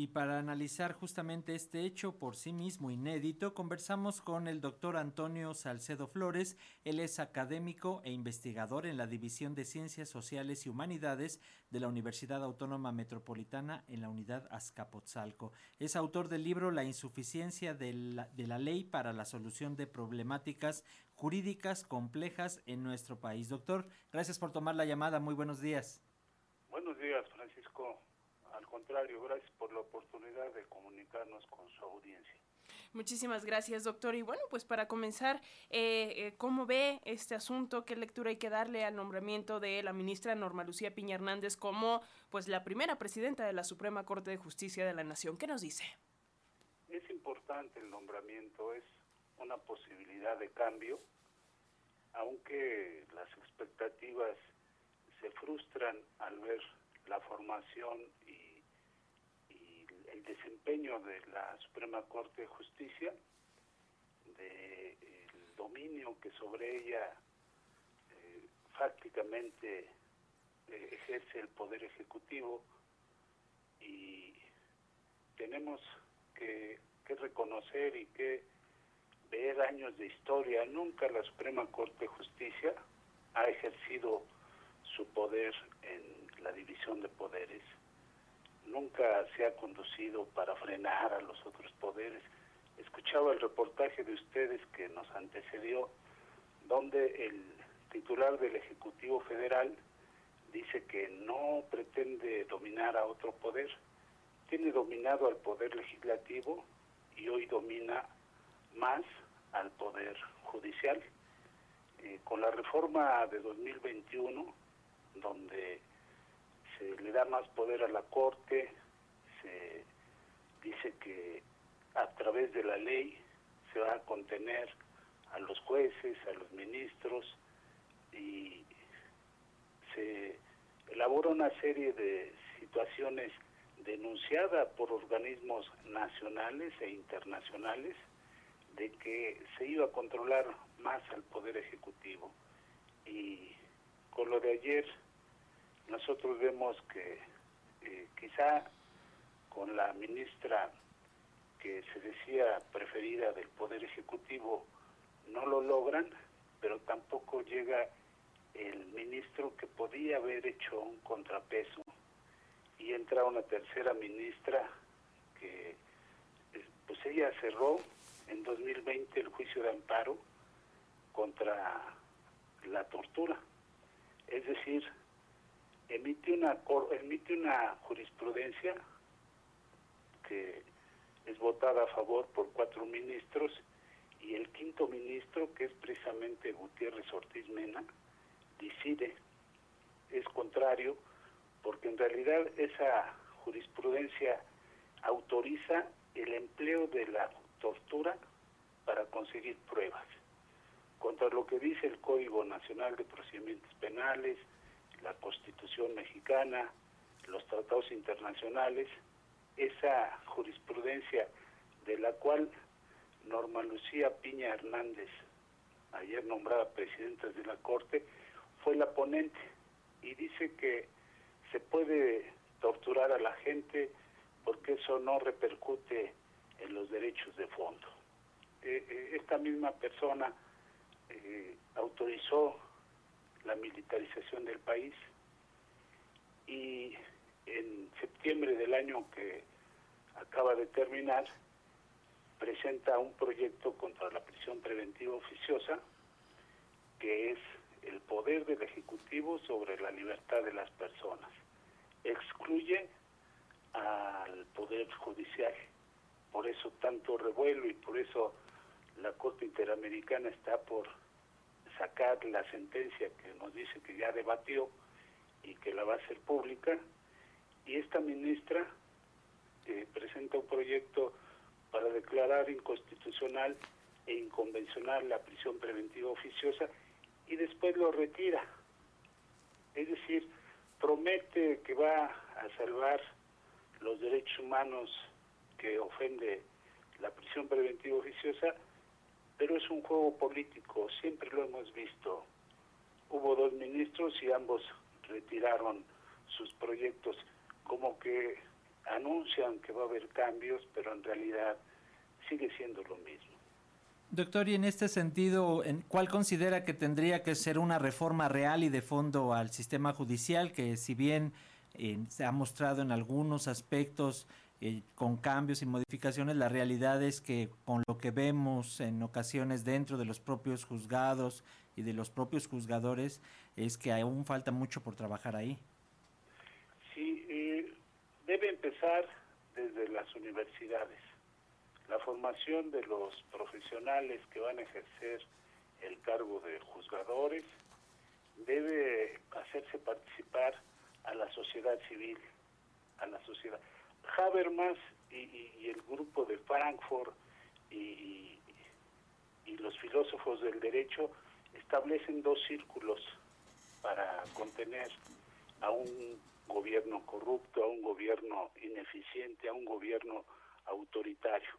Y para analizar justamente este hecho por sí mismo inédito, conversamos con el doctor Antonio Salcedo Flores. Él es académico e investigador en la División de Ciencias Sociales y Humanidades de la Universidad Autónoma Metropolitana en la unidad Azcapotzalco. Es autor del libro La insuficiencia de la, de la ley para la solución de problemáticas jurídicas complejas en nuestro país. Doctor, gracias por tomar la llamada. Muy buenos días. Buenos días, Francisco. Al contrario, gracias por la oportunidad de comunicarnos con su audiencia. Muchísimas gracias, doctor. Y bueno, pues para comenzar, eh, eh, ¿cómo ve este asunto? ¿Qué lectura hay que darle al nombramiento de la ministra Norma Lucía Piña Hernández como pues la primera presidenta de la Suprema Corte de Justicia de la Nación? ¿Qué nos dice? Es importante el nombramiento, es una posibilidad de cambio, aunque las expectativas se frustran al ver la formación y, el desempeño de la Suprema Corte de Justicia, del dominio que sobre ella eh, fácticamente eh, ejerce el Poder Ejecutivo y tenemos que reconocer y que ver años de historia. Nunca la Suprema Corte de Justicia ha ejercido su poder en la división de poderes. Nunca se ha conducido para frenar a los otros poderes. Escuchaba el reportaje de ustedes que nos antecedió, donde el titular del Ejecutivo Federal dice que no pretende dominar a otro poder, tiene dominado al poder legislativo y hoy domina más al poder judicial. Eh, con la reforma de 2021 donde se le da más poder a la Corte, se dice que a través de la ley se va a contener a los jueces, a los ministros y se elabora una serie de situaciones denunciadas por organismos nacionales e internacionales de que se iba a controlar más al poder ejecutivo. Y con lo de ayer, nosotros vemos que eh, quizá con la ministra que se decía preferida del Poder Ejecutivo no lo logran, pero tampoco llega el ministro que podía haber hecho un contrapeso. Y entra una tercera ministra que pues ella cerró en 2020 el juicio de amparo contra la tortura. Es decir, emite una, emite una jurisprudencia que es votada a favor por cuatro ministros y el quinto ministro, que es precisamente Gutiérrez Ortiz Mena, decide, es contrario, porque en realidad esa jurisprudencia autoriza el empleo de la tortura para conseguir pruebas. Contra lo que dice el Código Nacional de Procedimientos Penales, la Constitución mexicana, los tratados internacionales, esa jurisprudencia de la cual Norma Lucía Piña Hernández, ayer nombrada presidenta de la Corte, fue la ponente y dice que se puede torturar a la gente porque eso no repercute en los derechos de fondo. Eh, eh, esta misma persona eh, autorizó la militarización del país y en septiembre del año que acaba de terminar presenta un proyecto contra la prisión preventiva oficiosa que es el poder del Ejecutivo sobre la libertad de las personas. Excluye al Poder Judicial. Por eso tanto revuelo y por eso la Corte Interamericana está por sacar la sentencia que nos dice que ya debatió y que la va a hacer pública. Y esta ministra eh, presenta un proyecto para declarar inconstitucional e inconvencional la prisión preventiva oficiosa y después lo retira. Es decir, promete que va a salvar los derechos humanos que ofende la prisión preventiva oficiosa pero es un juego político, siempre lo hemos visto. Hubo dos ministros y ambos retiraron sus proyectos, como que anuncian que va a haber cambios, pero en realidad sigue siendo lo mismo. Doctor, y en este sentido, ¿cuál considera que tendría que ser una reforma real y de fondo al sistema judicial, que si bien eh, se ha mostrado en algunos aspectos eh, con cambios y modificaciones, la realidad es que con lo que vemos en ocasiones dentro de los propios juzgados y de los propios juzgadores, es que aún falta mucho por trabajar ahí. Sí, eh, debe empezar desde las universidades la formación de los profesionales que van a ejercer el cargo de juzgadores debe hacerse participar a la sociedad civil, a la sociedad. Habermas y, el grupo de Frankfurt y, y los filósofos del derecho establecen dos círculos para contener a un gobierno corrupto, a un gobierno ineficiente, a un gobierno autoritario.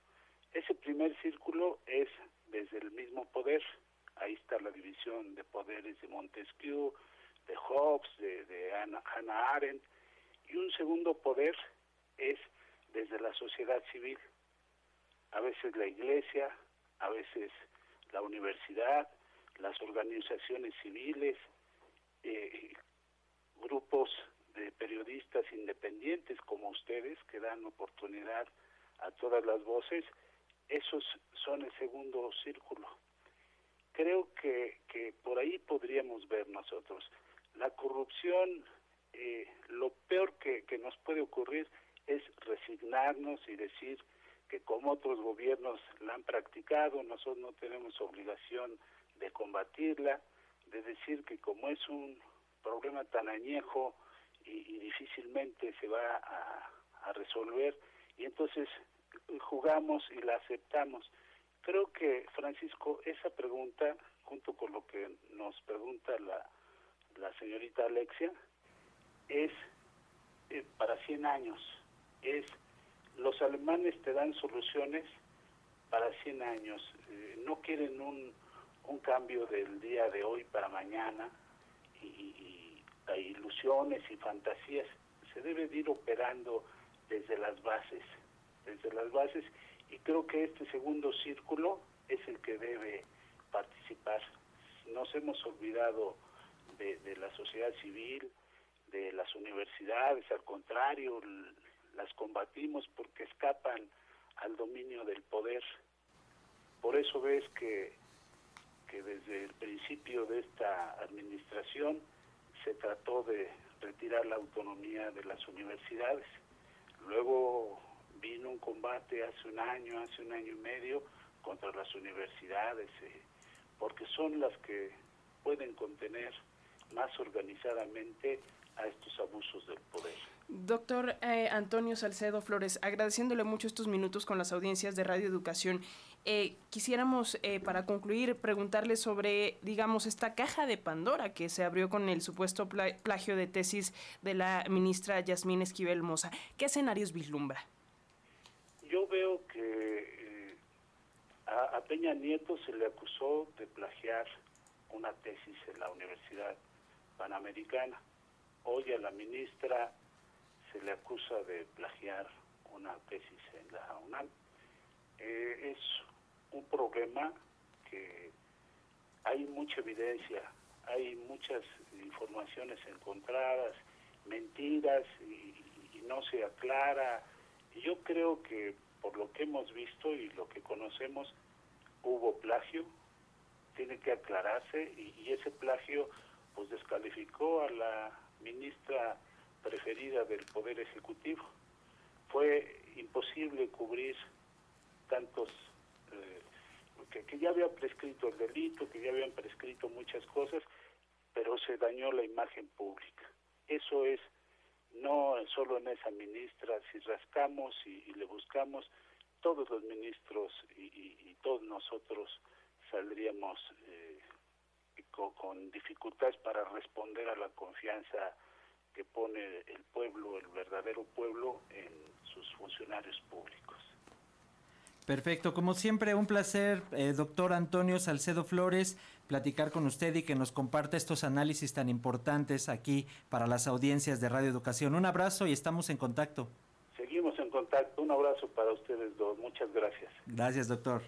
Ese primer círculo es desde el mismo poder, ahí está la división de poderes de Montesquieu, de Hobbes, de, Hannah Arendt, y un segundo poder es desde la sociedad civil, a veces la iglesia, a veces la universidad, las organizaciones civiles, eh, grupos de periodistas independientes como ustedes que dan oportunidad a todas las voces esos son el segundo círculo. Creo que, que por ahí podríamos ver nosotros. La corrupción, eh, lo peor que, que nos puede ocurrir es resignarnos y decir que como otros gobiernos la han practicado, nosotros no tenemos obligación de combatirla, de decir que como es un problema tan añejo y, difícilmente se va a, resolver, y entonces jugamos y la aceptamos. Creo que, Francisco, esa pregunta, junto con lo que nos pregunta la, la señorita Alexia, es eh, para 100 años. Es, los alemanes te dan soluciones para 100 años. Eh, no quieren un, un cambio del día de hoy para mañana y, y, y ilusiones y fantasías. Se debe de ir operando desde las bases desde las bases y creo que este segundo círculo es el que debe participar. Nos hemos olvidado de, la sociedad civil, de las universidades, al contrario, las combatimos porque escapan al dominio del poder. Por eso ves que, que desde el principio de esta administración se trató de retirar la autonomía de las universidades. Luego vino un combate hace un año, hace un año y medio contra las universidades, eh, porque son las que pueden contener más organizadamente a estos abusos del poder. Doctor eh, Antonio Salcedo Flores, agradeciéndole mucho estos minutos con las audiencias de Radio Educación, eh, quisiéramos para concluir preguntarle sobre, digamos, esta caja de Pandora que se abrió con el supuesto plagio de tesis de la ministra Yasmín Esquivel Moza. ¿Qué escenarios vislumbra? yo veo que eh, a, Peña Nieto se le acusó de plagiar una tesis en la Universidad Panamericana. Hoy a la ministra se le acusa de plagiar una tesis en la UNAM. Eh, es un problema que hay mucha evidencia, hay muchas informaciones encontradas, mentiras y, y no se aclara yo creo que por lo que hemos visto y lo que conocemos, hubo plagio, tiene que aclararse y, ese plagio pues descalificó a la ministra preferida del Poder Ejecutivo. Fue imposible cubrir tantos, eh, que, que, ya había prescrito el delito, que ya habían prescrito muchas cosas, pero se dañó la imagen pública. Eso es no solo en esa ministra, si rascamos y, le buscamos, todos los ministros y, todos nosotros saldríamos eh, con, dificultades para responder a la confianza que pone el pueblo, el verdadero pueblo, en sus funcionarios públicos. Perfecto, como siempre, un placer, eh, doctor Antonio Salcedo Flores, platicar con usted y que nos comparta estos análisis tan importantes aquí para las audiencias de Radio Educación. Un abrazo y estamos en contacto. Seguimos contacto. Un abrazo para ustedes dos. Muchas gracias. Gracias, doctor.